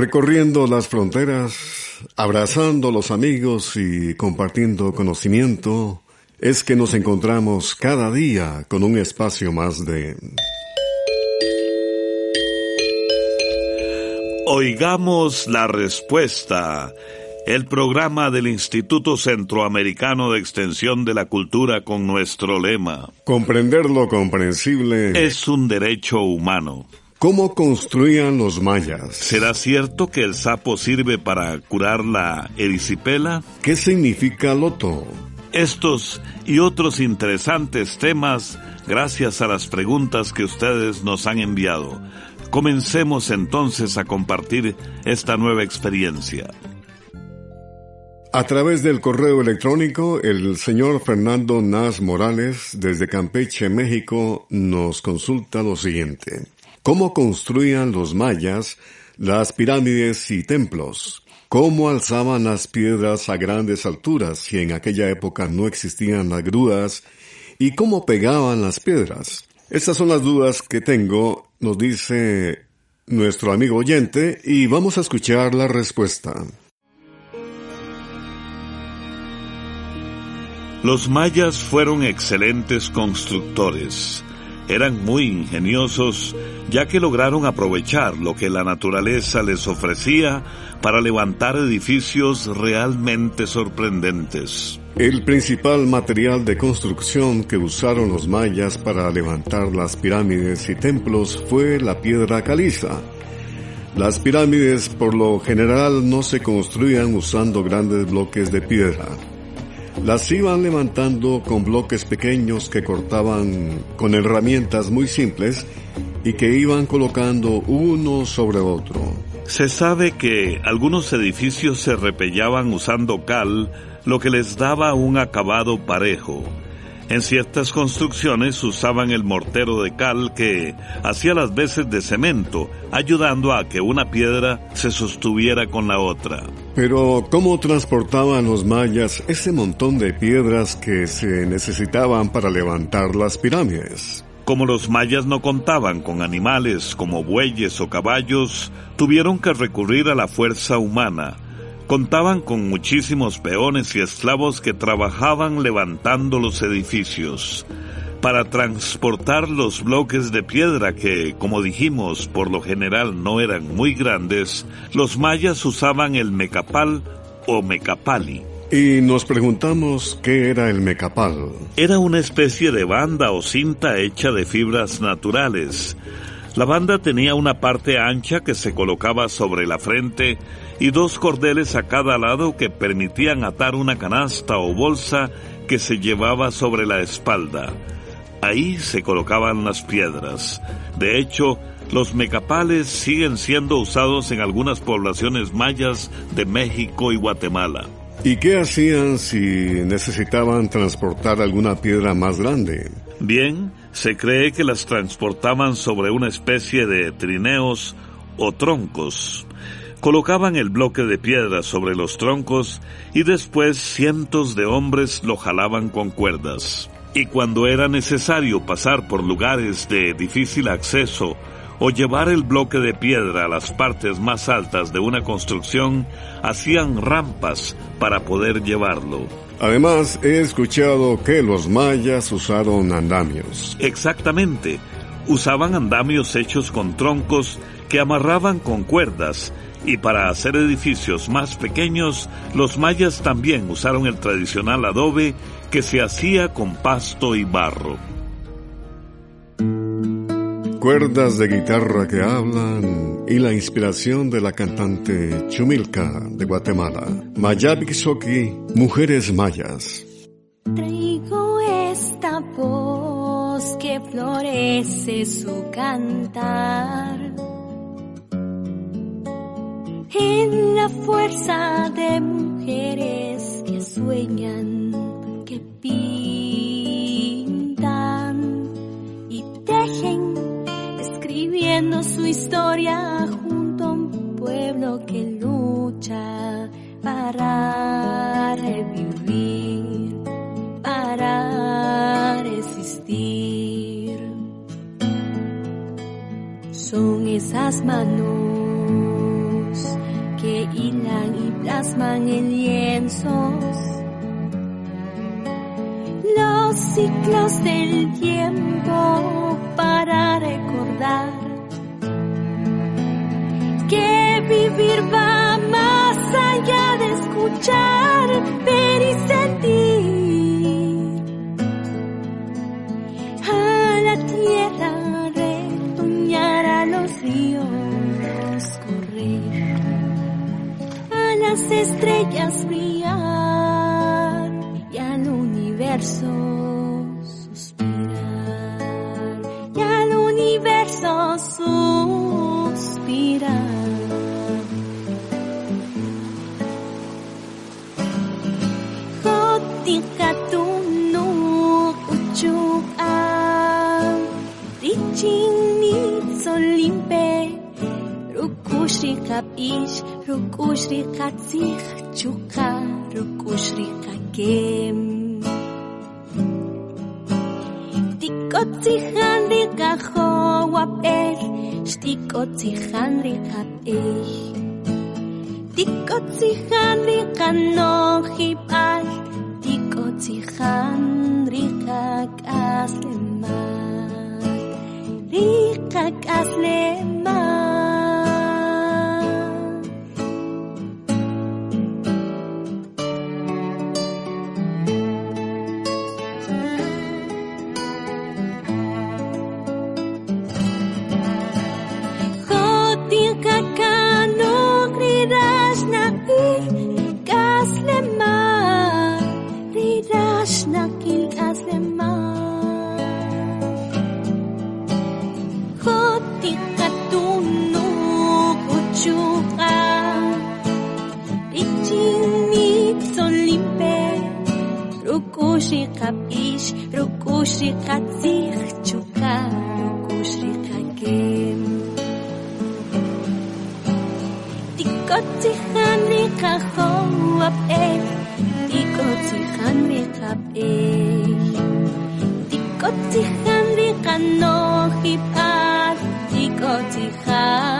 Recorriendo las fronteras, abrazando los amigos y compartiendo conocimiento, es que nos encontramos cada día con un espacio más de... Oigamos la respuesta. El programa del Instituto Centroamericano de Extensión de la Cultura con nuestro lema. Comprender lo comprensible es un derecho humano. ¿Cómo construían los mayas? ¿Será cierto que el sapo sirve para curar la erisipela? ¿Qué significa loto? Estos y otros interesantes temas gracias a las preguntas que ustedes nos han enviado. Comencemos entonces a compartir esta nueva experiencia. A través del correo electrónico, el señor Fernando Nas Morales, desde Campeche, México, nos consulta lo siguiente cómo construían los mayas las pirámides y templos, cómo alzaban las piedras a grandes alturas si en aquella época no existían las grúas, y cómo pegaban las piedras. Estas son las dudas que tengo, nos dice nuestro amigo oyente, y vamos a escuchar la respuesta. Los mayas fueron excelentes constructores. Eran muy ingeniosos ya que lograron aprovechar lo que la naturaleza les ofrecía para levantar edificios realmente sorprendentes. El principal material de construcción que usaron los mayas para levantar las pirámides y templos fue la piedra caliza. Las pirámides por lo general no se construían usando grandes bloques de piedra. Las iban levantando con bloques pequeños que cortaban con herramientas muy simples y que iban colocando uno sobre otro. Se sabe que algunos edificios se repellaban usando cal, lo que les daba un acabado parejo. En ciertas construcciones usaban el mortero de cal que hacía las veces de cemento, ayudando a que una piedra se sostuviera con la otra. Pero, ¿cómo transportaban los mayas ese montón de piedras que se necesitaban para levantar las pirámides? Como los mayas no contaban con animales como bueyes o caballos, tuvieron que recurrir a la fuerza humana. Contaban con muchísimos peones y esclavos que trabajaban levantando los edificios. Para transportar los bloques de piedra que, como dijimos, por lo general no eran muy grandes, los mayas usaban el mecapal o mecapali. Y nos preguntamos qué era el mecapal. Era una especie de banda o cinta hecha de fibras naturales. La banda tenía una parte ancha que se colocaba sobre la frente y dos cordeles a cada lado que permitían atar una canasta o bolsa que se llevaba sobre la espalda. Ahí se colocaban las piedras. De hecho, los mecapales siguen siendo usados en algunas poblaciones mayas de México y Guatemala. ¿Y qué hacían si necesitaban transportar alguna piedra más grande? Bien, se cree que las transportaban sobre una especie de trineos o troncos. Colocaban el bloque de piedra sobre los troncos y después cientos de hombres lo jalaban con cuerdas. Y cuando era necesario pasar por lugares de difícil acceso o llevar el bloque de piedra a las partes más altas de una construcción, hacían rampas para poder llevarlo. Además, he escuchado que los mayas usaron andamios. Exactamente. Usaban andamios hechos con troncos que amarraban con cuerdas y para hacer edificios más pequeños, los mayas también usaron el tradicional adobe que se hacía con pasto y barro. Cuerdas de guitarra que hablan y la inspiración de la cantante Chumilca de Guatemala. Mayabixoki, Mujeres Mayas. Traigo esta voz que florece su cantar en la fuerza de mujeres que sueñan, que pintan y tejen, escribiendo su historia junto a un pueblo que lucha para revivir, para resistir. Son esas manos plasman en lienzos. Los ciclos del tiempo para recordar que vivir va más allá de escuchar, universo suspirar y al universo suspirar. Jotikatunu uchu'a Richini solimpe Rukushri kapish Rukushri katzich chuka Rukushri kakem Shtikotzi handelt gacho wap ich. Shtikotzi handelt hab ich. Shtikotzi handelt ganochi bal. Shtikotzi handelt hak aslemak. Rikak aslemak. рукуши капиш, рукуши катих чука, рукуши кагем. Тикоти хани кахом вапе, тикоти хани капе. Тикоти хани канохи пас, тикоти хани.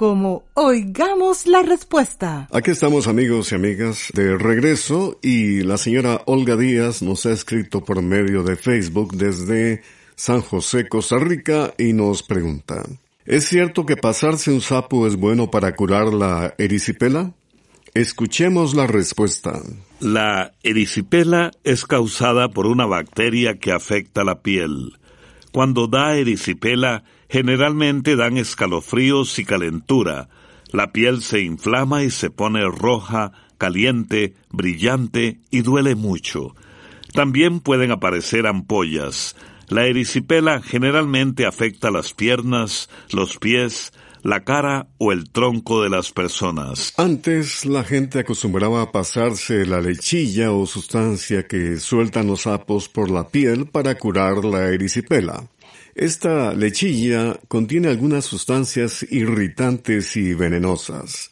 como Oigamos la Respuesta. Aquí estamos amigos y amigas de regreso y la señora Olga Díaz nos ha escrito por medio de Facebook desde San José, Costa Rica y nos pregunta, ¿es cierto que pasarse un sapo es bueno para curar la erisipela? Escuchemos la respuesta. La erisipela es causada por una bacteria que afecta la piel. Cuando da erisipela, generalmente dan escalofríos y calentura. La piel se inflama y se pone roja, caliente, brillante y duele mucho. También pueden aparecer ampollas. La erisipela generalmente afecta las piernas, los pies, la cara o el tronco de las personas. Antes la gente acostumbraba a pasarse la lechilla o sustancia que sueltan los sapos por la piel para curar la erisipela. Esta lechilla contiene algunas sustancias irritantes y venenosas.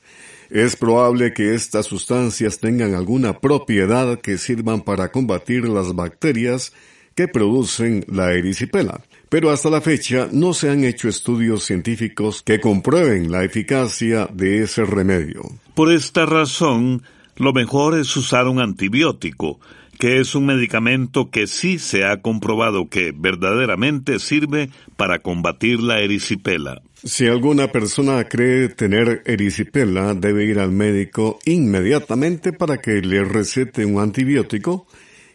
Es probable que estas sustancias tengan alguna propiedad que sirvan para combatir las bacterias que producen la erisipela. Pero hasta la fecha no se han hecho estudios científicos que comprueben la eficacia de ese remedio. Por esta razón, lo mejor es usar un antibiótico, que es un medicamento que sí se ha comprobado que verdaderamente sirve para combatir la erisipela. Si alguna persona cree tener erisipela, debe ir al médico inmediatamente para que le recete un antibiótico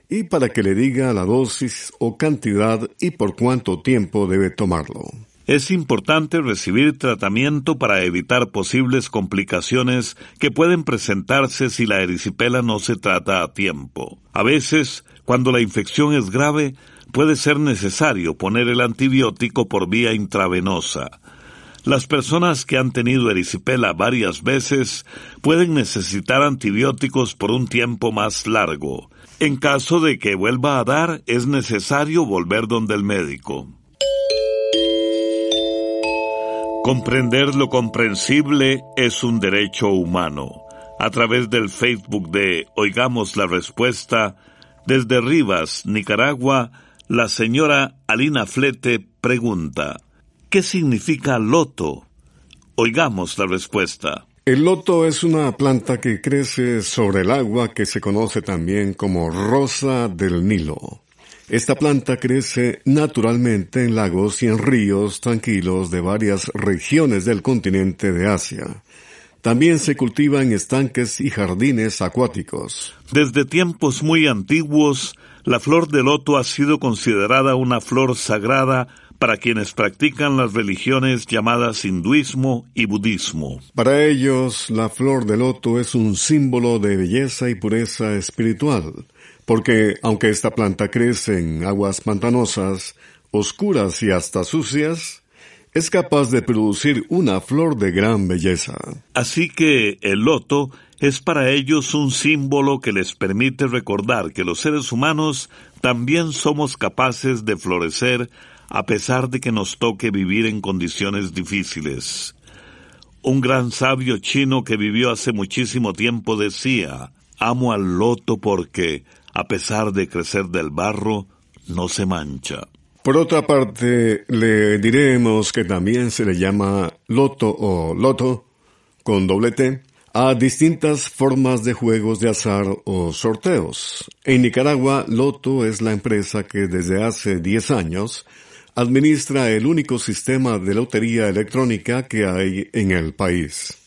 y para que le diga la dosis o cantidad y por cuánto tiempo debe tomarlo. Es importante recibir tratamiento para evitar posibles complicaciones que pueden presentarse si la erisipela no se trata a tiempo. A veces, cuando la infección es grave, puede ser necesario poner el antibiótico por vía intravenosa. Las personas que han tenido erisipela varias veces pueden necesitar antibióticos por un tiempo más largo. En caso de que vuelva a dar, es necesario volver donde el médico. Comprender lo comprensible es un derecho humano. A través del Facebook de Oigamos la Respuesta, desde Rivas, Nicaragua, la señora Alina Flete pregunta, ¿qué significa loto? Oigamos la respuesta. El loto es una planta que crece sobre el agua que se conoce también como rosa del Nilo. Esta planta crece naturalmente en lagos y en ríos tranquilos de varias regiones del continente de Asia. También se cultiva en estanques y jardines acuáticos. Desde tiempos muy antiguos, la flor de loto ha sido considerada una flor sagrada para quienes practican las religiones llamadas hinduismo y budismo. Para ellos, la flor de loto es un símbolo de belleza y pureza espiritual porque aunque esta planta crece en aguas pantanosas, oscuras y hasta sucias, es capaz de producir una flor de gran belleza. Así que el loto es para ellos un símbolo que les permite recordar que los seres humanos también somos capaces de florecer a pesar de que nos toque vivir en condiciones difíciles. Un gran sabio chino que vivió hace muchísimo tiempo decía, amo al loto porque a pesar de crecer del barro, no se mancha. Por otra parte, le diremos que también se le llama loto o loto, con doble T, a distintas formas de juegos de azar o sorteos. En Nicaragua, Loto es la empresa que desde hace 10 años administra el único sistema de lotería electrónica que hay en el país.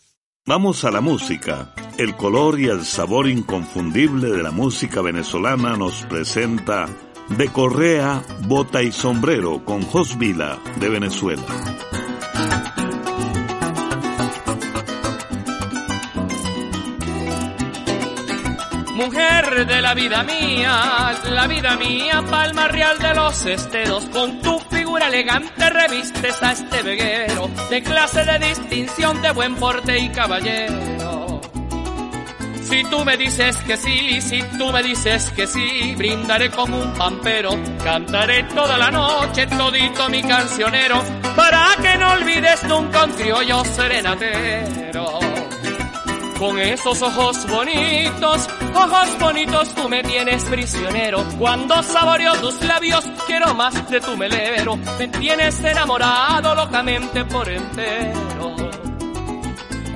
Vamos a la música. El color y el sabor inconfundible de la música venezolana nos presenta De Correa, Bota y Sombrero con Jos Vila de Venezuela. Mujer de la vida mía, la vida mía, palma real de los esteros, con tu figura elegante revistes a este veguero, de clase de distinción, de buen porte y caballero. Si tú me dices que sí, si tú me dices que sí, brindaré como un pampero, cantaré toda la noche todito mi cancionero, para que no olvides nunca un criollo serenatero. Con esos ojos bonitos, ojos bonitos, tú me tienes prisionero. Cuando saboreo tus labios, quiero más de tu melero. Me tienes enamorado locamente por entero.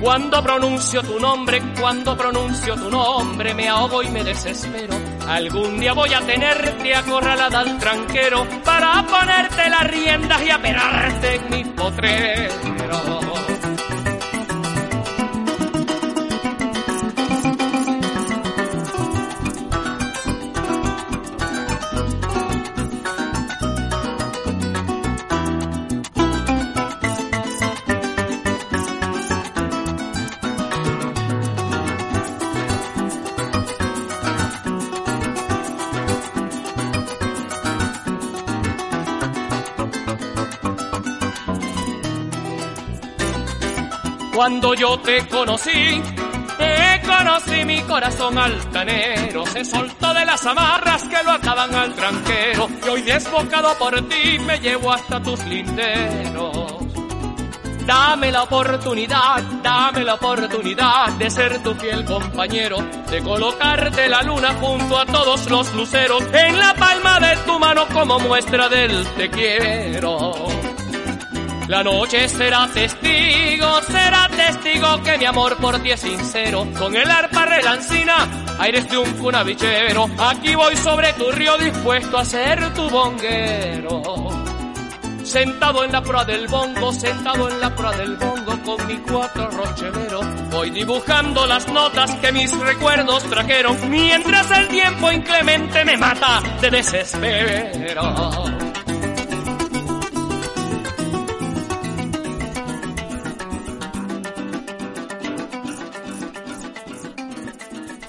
Cuando pronuncio tu nombre, cuando pronuncio tu nombre, me ahogo y me desespero. Algún día voy a tenerte acorralada al tranquero para ponerte las riendas y aperarte en mi potrero. Cuando yo te conocí, te conocí mi corazón altanero, se soltó de las amarras que lo ataban al tranquero y hoy desbocado por ti me llevo hasta tus linderos. Dame la oportunidad, dame la oportunidad de ser tu fiel compañero, de colocarte la luna junto a todos los luceros en la palma de tu mano como muestra del te quiero. La noche será testigo, será testigo que mi amor por ti es sincero. Con el arpa relancina, aires de un cunavichero. Aquí voy sobre tu río dispuesto a ser tu bonguero. Sentado en la proa del bongo, sentado en la proa del bongo con mi cuatro rochelero. Voy dibujando las notas que mis recuerdos trajeron, mientras el tiempo inclemente me mata de desespero.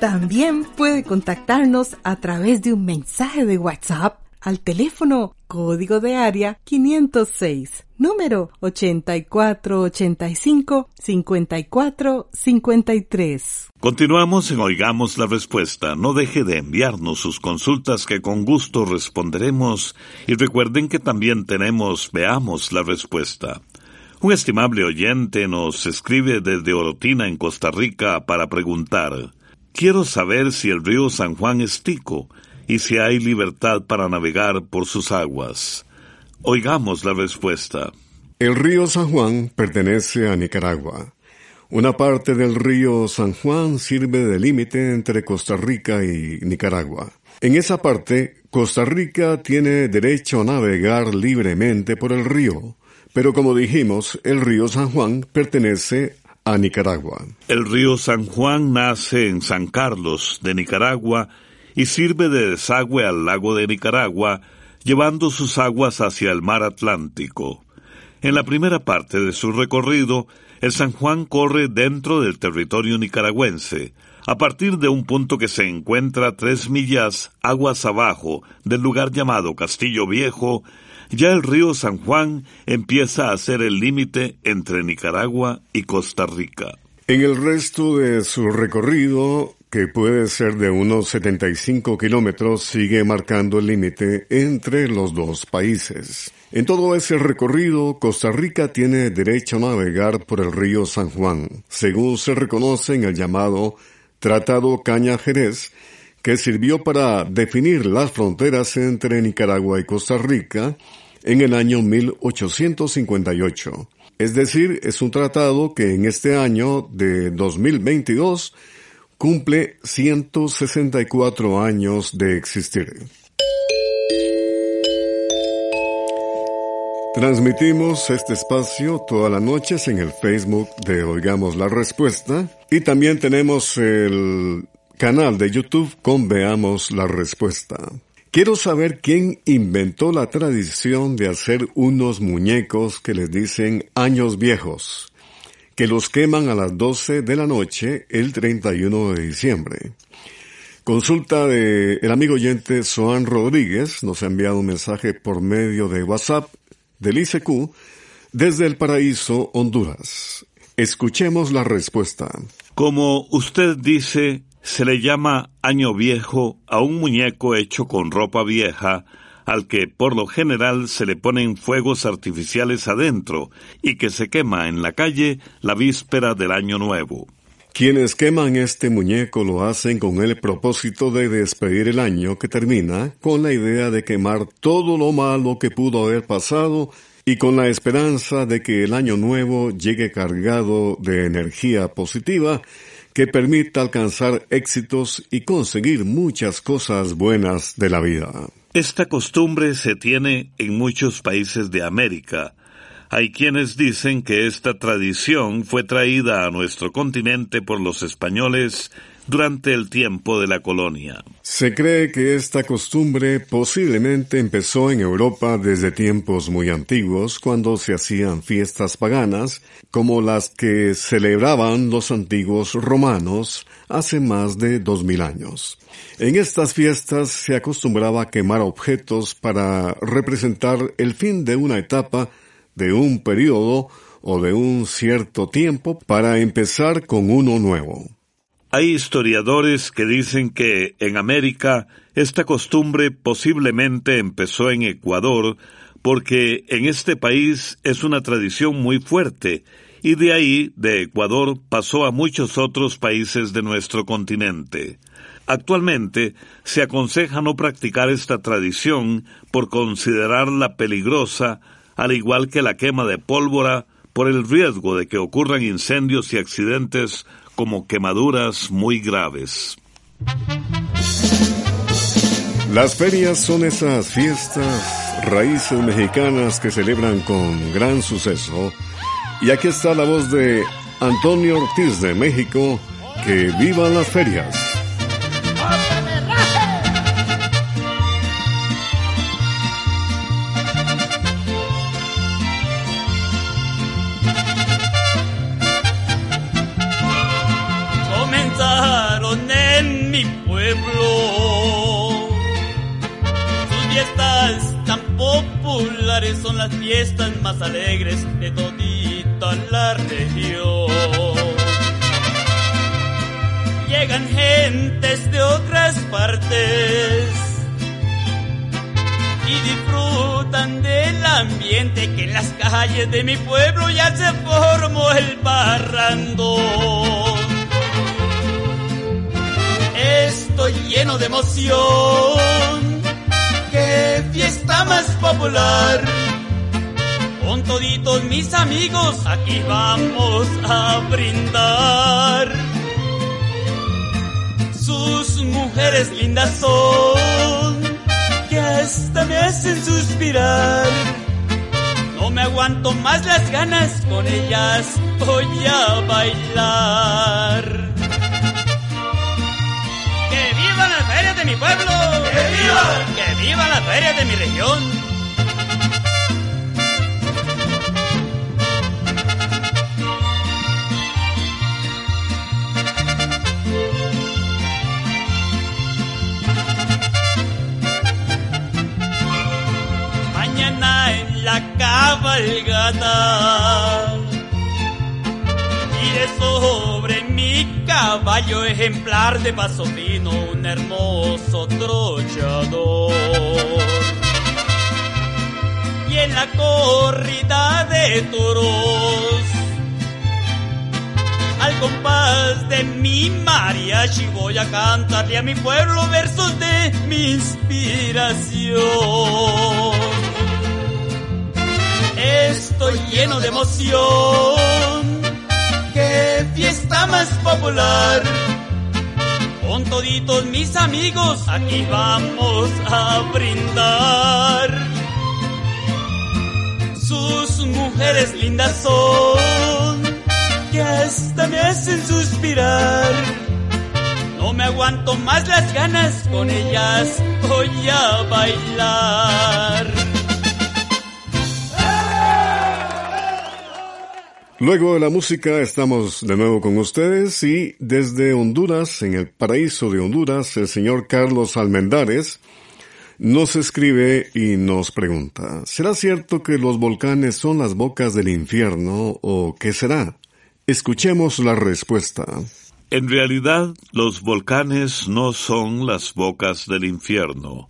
También puede contactarnos a través de un mensaje de WhatsApp al teléfono código de área 506, número 8485-5453. Continuamos en Oigamos la Respuesta. No deje de enviarnos sus consultas que con gusto responderemos y recuerden que también tenemos Veamos la Respuesta. Un estimable oyente nos escribe desde Orotina en Costa Rica para preguntar Quiero saber si el río San Juan es tico y si hay libertad para navegar por sus aguas. Oigamos la respuesta. El río San Juan pertenece a Nicaragua. Una parte del río San Juan sirve de límite entre Costa Rica y Nicaragua. En esa parte, Costa Rica tiene derecho a navegar libremente por el río, pero como dijimos, el río San Juan pertenece a Nicaragua. El río San Juan nace en San Carlos, de Nicaragua, y sirve de desagüe al lago de Nicaragua, llevando sus aguas hacia el mar Atlántico. En la primera parte de su recorrido, el San Juan corre dentro del territorio nicaragüense, a partir de un punto que se encuentra tres millas aguas abajo del lugar llamado Castillo Viejo, ya el río San Juan empieza a ser el límite entre Nicaragua y Costa Rica. En el resto de su recorrido, que puede ser de unos 75 kilómetros, sigue marcando el límite entre los dos países. En todo ese recorrido, Costa Rica tiene derecho a navegar por el río San Juan, según se reconoce en el llamado Tratado Caña Jerez, que sirvió para definir las fronteras entre Nicaragua y Costa Rica en el año 1858. Es decir, es un tratado que en este año de 2022 cumple 164 años de existir. Transmitimos este espacio todas las noches en el Facebook de Oigamos la Respuesta y también tenemos el canal de YouTube con Veamos la Respuesta. Quiero saber quién inventó la tradición de hacer unos muñecos que les dicen años viejos, que los queman a las 12 de la noche el 31 de diciembre. Consulta de el amigo oyente Soan Rodríguez, nos ha enviado un mensaje por medio de WhatsApp del ICQ desde el paraíso Honduras. Escuchemos la respuesta. Como usted dice, se le llama año viejo a un muñeco hecho con ropa vieja, al que por lo general se le ponen fuegos artificiales adentro y que se quema en la calle la víspera del año nuevo. Quienes queman este muñeco lo hacen con el propósito de despedir el año que termina, con la idea de quemar todo lo malo que pudo haber pasado y con la esperanza de que el año nuevo llegue cargado de energía positiva que permita alcanzar éxitos y conseguir muchas cosas buenas de la vida. Esta costumbre se tiene en muchos países de América. Hay quienes dicen que esta tradición fue traída a nuestro continente por los españoles durante el tiempo de la colonia. Se cree que esta costumbre posiblemente empezó en Europa desde tiempos muy antiguos, cuando se hacían fiestas paganas, como las que celebraban los antiguos romanos hace más de dos mil años. En estas fiestas se acostumbraba quemar objetos para representar el fin de una etapa, de un periodo o de un cierto tiempo para empezar con uno nuevo. Hay historiadores que dicen que en América esta costumbre posiblemente empezó en Ecuador porque en este país es una tradición muy fuerte y de ahí, de Ecuador, pasó a muchos otros países de nuestro continente. Actualmente se aconseja no practicar esta tradición por considerarla peligrosa, al igual que la quema de pólvora, por el riesgo de que ocurran incendios y accidentes como quemaduras muy graves. Las ferias son esas fiestas, raíces mexicanas que celebran con gran suceso. Y aquí está la voz de Antonio Ortiz de México, que vivan las ferias. Alegres de todita la región. Llegan gentes de otras partes y disfrutan del ambiente que en las calles de mi pueblo ya se formó el barrando. Estoy lleno de emoción qué fiesta más popular. Con toditos mis amigos aquí vamos a brindar. Sus mujeres lindas son, que hasta me hacen suspirar. No me aguanto más las ganas, con ellas voy a bailar. de mi pueblo! ¡Que viva! ¡Que viva la feria de mi región! La cabalgata iré sobre mi caballo ejemplar de paso fino, un hermoso trochador. Y en la corrida de toros, al compás de mi mariachi voy a cantarle a mi pueblo versos de mi inspiración. Estoy lleno de emoción qué fiesta más popular. Con toditos mis amigos aquí vamos a brindar. Sus mujeres lindas son, que hasta me hacen suspirar. No me aguanto más las ganas, con ellas voy a bailar. Luego de la música estamos de nuevo con ustedes y desde Honduras, en el paraíso de Honduras, el señor Carlos Almendares nos escribe y nos pregunta, ¿será cierto que los volcanes son las bocas del infierno o qué será? Escuchemos la respuesta. En realidad, los volcanes no son las bocas del infierno.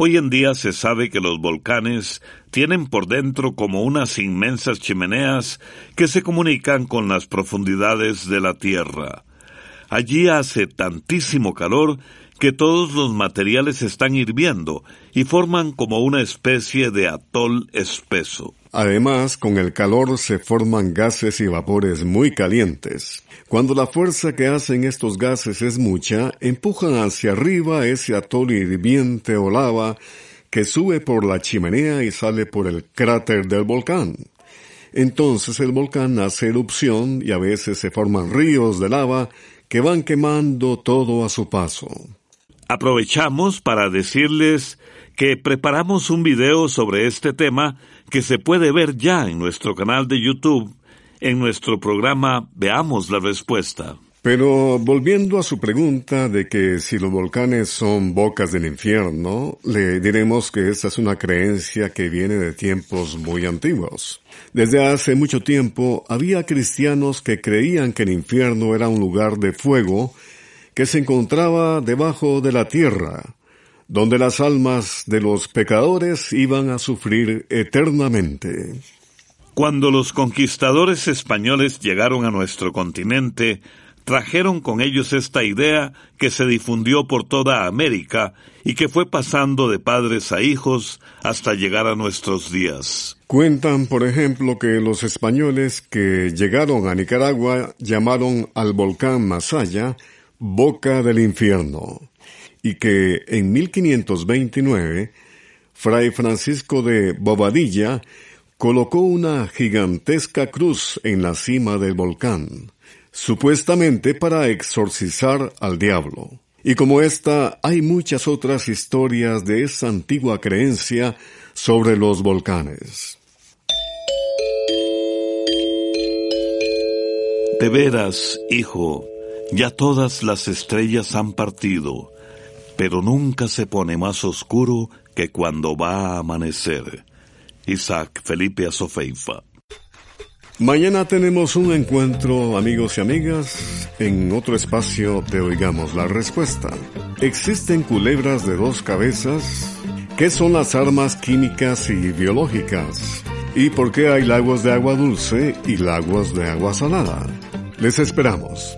Hoy en día se sabe que los volcanes tienen por dentro como unas inmensas chimeneas que se comunican con las profundidades de la Tierra. Allí hace tantísimo calor que todos los materiales están hirviendo y forman como una especie de atol espeso. Además, con el calor se forman gases y vapores muy calientes. Cuando la fuerza que hacen estos gases es mucha, empujan hacia arriba ese atol hirviente o lava que sube por la chimenea y sale por el cráter del volcán. Entonces el volcán hace erupción y a veces se forman ríos de lava que van quemando todo a su paso. Aprovechamos para decirles que preparamos un video sobre este tema que se puede ver ya en nuestro canal de YouTube en nuestro programa Veamos la Respuesta. Pero volviendo a su pregunta de que si los volcanes son bocas del infierno, le diremos que esta es una creencia que viene de tiempos muy antiguos. Desde hace mucho tiempo había cristianos que creían que el infierno era un lugar de fuego que se encontraba debajo de la tierra, donde las almas de los pecadores iban a sufrir eternamente. Cuando los conquistadores españoles llegaron a nuestro continente, trajeron con ellos esta idea que se difundió por toda América y que fue pasando de padres a hijos hasta llegar a nuestros días. Cuentan, por ejemplo, que los españoles que llegaron a Nicaragua llamaron al volcán Masaya Boca del Infierno y que en 1529 Fray Francisco de Bobadilla colocó una gigantesca cruz en la cima del volcán supuestamente para exorcizar al diablo. Y como esta, hay muchas otras historias de esa antigua creencia sobre los volcanes. De veras, hijo, ya todas las estrellas han partido, pero nunca se pone más oscuro que cuando va a amanecer. Isaac Felipe Azofeifa Mañana tenemos un encuentro, amigos y amigas, en otro espacio de Oigamos la Respuesta. ¿Existen culebras de dos cabezas? ¿Qué son las armas químicas y biológicas? ¿Y por qué hay lagos de agua dulce y lagos de agua salada? Les esperamos.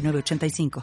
85